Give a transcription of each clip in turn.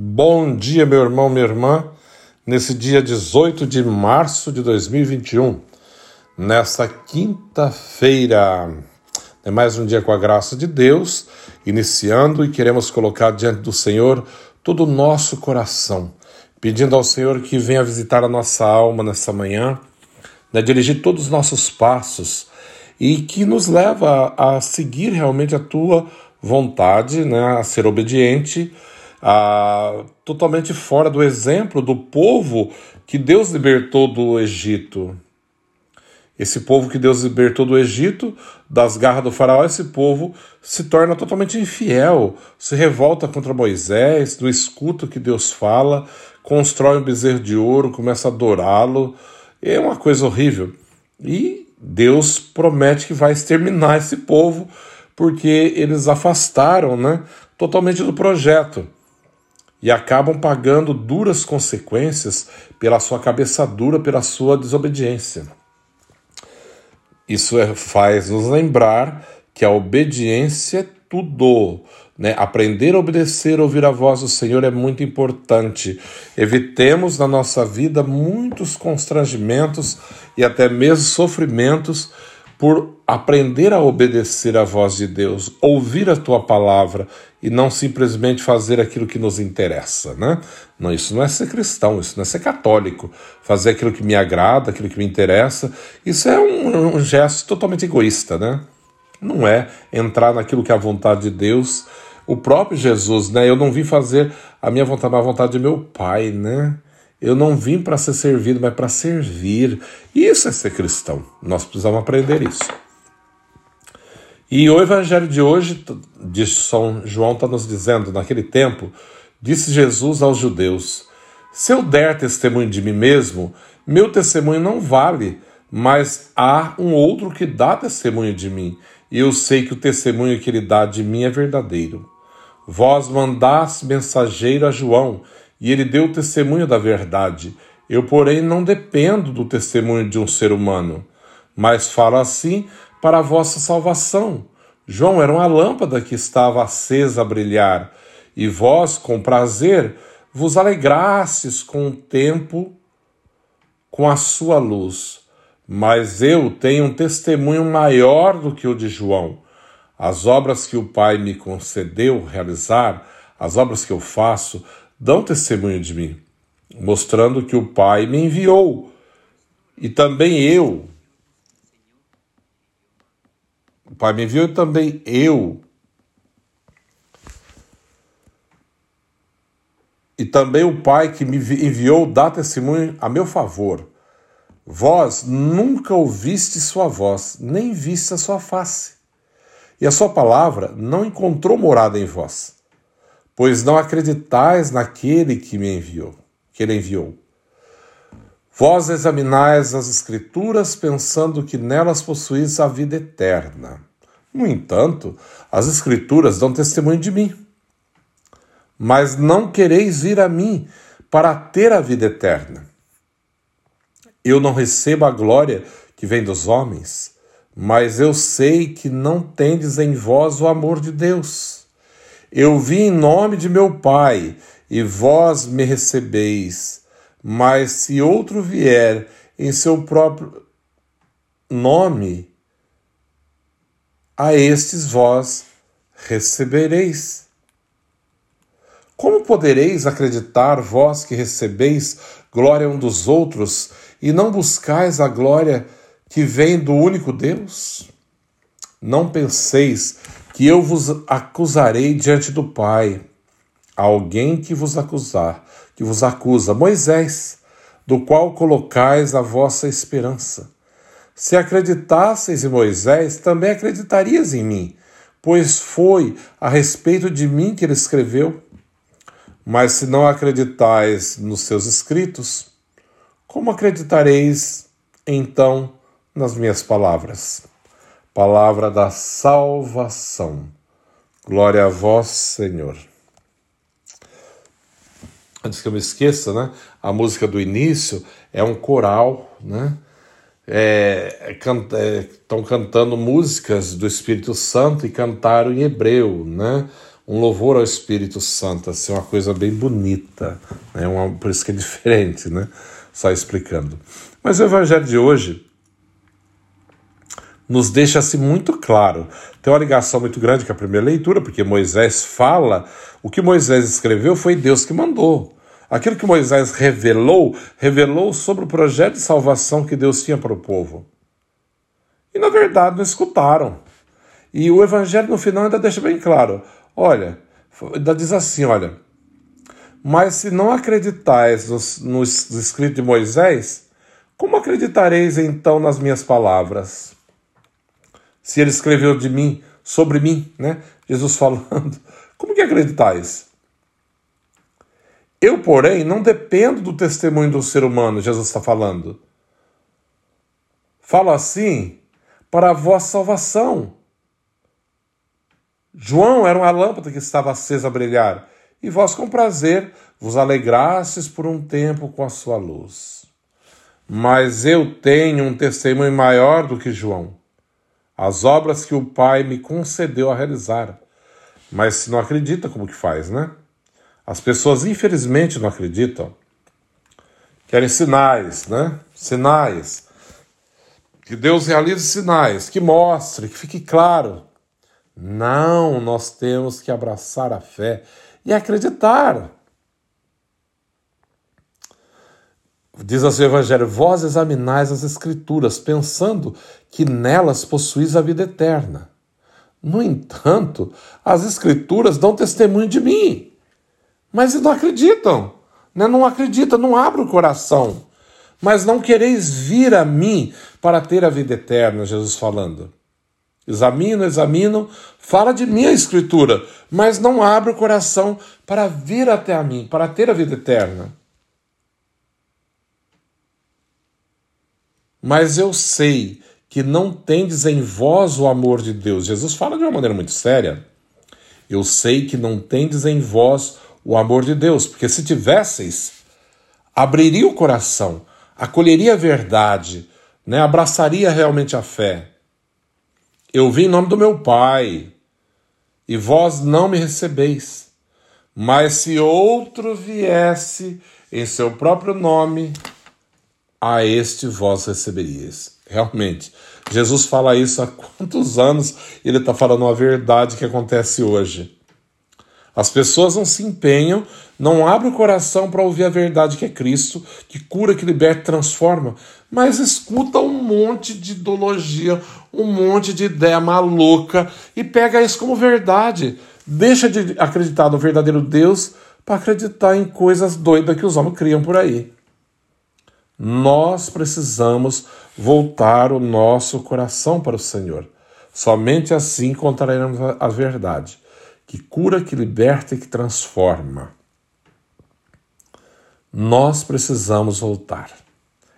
Bom dia, meu irmão, minha irmã, nesse dia 18 de março de 2021, nessa quinta-feira. É mais um dia com a graça de Deus, iniciando e queremos colocar diante do Senhor todo o nosso coração, pedindo ao Senhor que venha visitar a nossa alma nessa manhã, né, dirigir todos os nossos passos e que nos leva a seguir realmente a tua vontade, né, a ser obediente ah, totalmente fora do exemplo do povo que Deus libertou do Egito. Esse povo que Deus libertou do Egito, das garras do faraó, esse povo se torna totalmente infiel, se revolta contra Moisés, não escuta o que Deus fala, constrói um bezerro de ouro, começa a adorá-lo. É uma coisa horrível. E Deus promete que vai exterminar esse povo porque eles afastaram né, totalmente do projeto e acabam pagando duras consequências pela sua cabeça dura, pela sua desobediência. Isso é, faz nos lembrar que a obediência é tudo. Né? Aprender a obedecer, ouvir a voz do Senhor é muito importante. Evitemos na nossa vida muitos constrangimentos e até mesmo sofrimentos por aprender a obedecer à voz de Deus, ouvir a tua palavra e não simplesmente fazer aquilo que nos interessa, né? Não, isso não é ser cristão, isso não é ser católico. Fazer aquilo que me agrada, aquilo que me interessa, isso é um, um gesto totalmente egoísta, né? Não é entrar naquilo que é a vontade de Deus. O próprio Jesus, né? Eu não vim fazer a minha vontade, mas a vontade de meu Pai, né? Eu não vim para ser servido, mas para servir. Isso é ser cristão. Nós precisamos aprender isso. E o evangelho de hoje, de São João, está nos dizendo: naquele tempo, disse Jesus aos judeus: Se eu der testemunho de mim mesmo, meu testemunho não vale, mas há um outro que dá testemunho de mim, e eu sei que o testemunho que ele dá de mim é verdadeiro. Vós mandaste mensageiro a João e ele deu testemunho da verdade. Eu, porém, não dependo do testemunho de um ser humano, mas falo assim para a vossa salvação. João era uma lâmpada que estava acesa a brilhar, e vós, com prazer, vos alegrastes com o tempo com a sua luz. Mas eu tenho um testemunho maior do que o de João. As obras que o Pai me concedeu realizar, as obras que eu faço, dão testemunho de mim, mostrando que o Pai me enviou. E também eu. O Pai me enviou e também eu. E também o Pai que me enviou dá testemunho a meu favor. Vós nunca ouviste sua voz, nem viste a sua face. E a sua palavra não encontrou morada em vós pois não acreditais naquele que me enviou, que ele enviou. Vós examinais as Escrituras pensando que nelas possuís a vida eterna. No entanto, as Escrituras dão testemunho de mim. Mas não quereis vir a mim para ter a vida eterna. Eu não recebo a glória que vem dos homens, mas eu sei que não tendes em vós o amor de Deus. Eu vim em nome de meu Pai, e vós me recebeis. Mas se outro vier em seu próprio nome, a estes vós recebereis. Como podereis acreditar, vós que recebeis glória um dos outros, e não buscais a glória que vem do único Deus? Não penseis que eu vos acusarei diante do Pai. Alguém que vos acusar, que vos acusa, Moisés, do qual colocais a vossa esperança. Se acreditasseis em Moisés, também acreditarias em mim, pois foi a respeito de mim que ele escreveu. Mas se não acreditais nos seus escritos, como acreditareis então nas minhas palavras? palavra da salvação. Glória a vós, Senhor. Antes que eu me esqueça, né? A música do início é um coral, né? É, estão é, cantando músicas do Espírito Santo e cantaram em hebreu, né? um louvor ao Espírito Santo, assim, uma coisa bem bonita, né? Uma, por isso que é diferente, né? Só explicando. Mas o Evangelho de hoje nos deixa assim muito claro. Tem uma ligação muito grande com a primeira leitura, porque Moisés fala, o que Moisés escreveu foi Deus que mandou. Aquilo que Moisés revelou, revelou sobre o projeto de salvação que Deus tinha para o povo. E na verdade não escutaram. E o evangelho no final ainda deixa bem claro: olha, ainda diz assim: olha, mas se não acreditais nos escritos de Moisés, como acreditareis então nas minhas palavras? Se ele escreveu de mim, sobre mim, né? Jesus falando, como que acreditais? Eu, porém, não dependo do testemunho do ser humano, Jesus está falando. Falo assim para a vossa salvação. João era uma lâmpada que estava acesa a brilhar, e vós com prazer vos alegrastes por um tempo com a sua luz. Mas eu tenho um testemunho maior do que João, as obras que o Pai me concedeu a realizar. Mas se não acredita, como que faz, né? As pessoas, infelizmente, não acreditam. Querem sinais, né? Sinais. Que Deus realize sinais, que mostre, que fique claro. Não, nós temos que abraçar a fé e acreditar. Diz assim o Evangelho: Vós examinais as Escrituras, pensando que nelas possuís a vida eterna. No entanto, as Escrituras dão testemunho de mim, mas não acreditam, né? não acreditam, não abrem o coração. Mas não quereis vir a mim para ter a vida eterna, Jesus falando. Examinam, examinam, fala de mim a Escritura, mas não abre o coração para vir até a mim, para ter a vida eterna. Mas eu sei que não tendes em vós o amor de Deus. Jesus fala de uma maneira muito séria. Eu sei que não tendes em vós o amor de Deus, porque se tivesseis, abriria o coração, acolheria a verdade, né? abraçaria realmente a fé. Eu vim em nome do meu Pai, e vós não me recebeis. Mas se outro viesse em seu próprio nome, a este vós receberíeis. Realmente, Jesus fala isso há quantos anos ele está falando a verdade que acontece hoje. As pessoas não se empenham, não abrem o coração para ouvir a verdade que é Cristo, que cura, que liberta, transforma, mas escuta um monte de ideologia, um monte de ideia maluca e pega isso como verdade. Deixa de acreditar no verdadeiro Deus para acreditar em coisas doidas que os homens criam por aí. Nós precisamos voltar o nosso coração para o Senhor. Somente assim encontraremos a verdade, que cura, que liberta e que transforma. Nós precisamos voltar.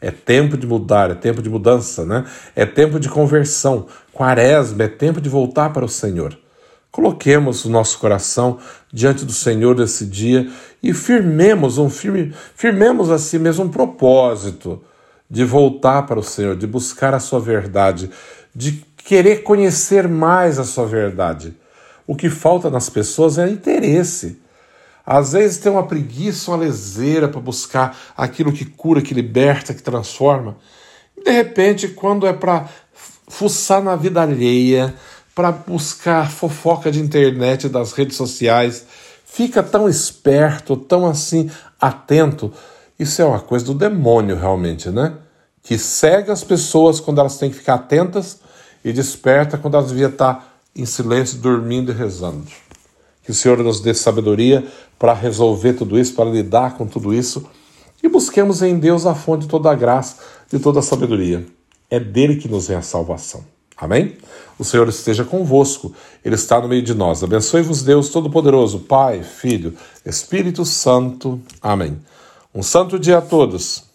É tempo de mudar, é tempo de mudança, né? É tempo de conversão. Quaresma é tempo de voltar para o Senhor. Coloquemos o nosso coração diante do Senhor desse dia e firmemos um firme, firmemos assim mesmo um propósito de voltar para o Senhor, de buscar a sua verdade, de querer conhecer mais a sua verdade. O que falta nas pessoas é interesse. Às vezes tem uma preguiça, uma leseira para buscar aquilo que cura, que liberta, que transforma. De repente, quando é para fuçar na vida alheia, para buscar fofoca de internet, das redes sociais. Fica tão esperto, tão assim atento. Isso é uma coisa do demônio, realmente, né? Que cega as pessoas quando elas têm que ficar atentas e desperta quando elas deviam estar em silêncio, dormindo e rezando. Que o Senhor nos dê sabedoria para resolver tudo isso, para lidar com tudo isso. E busquemos em Deus a fonte de toda a graça, de toda a sabedoria. É dele que nos vem a salvação. Amém? O Senhor esteja convosco, Ele está no meio de nós. Abençoe-vos, Deus Todo-Poderoso, Pai, Filho, Espírito Santo. Amém. Um santo dia a todos.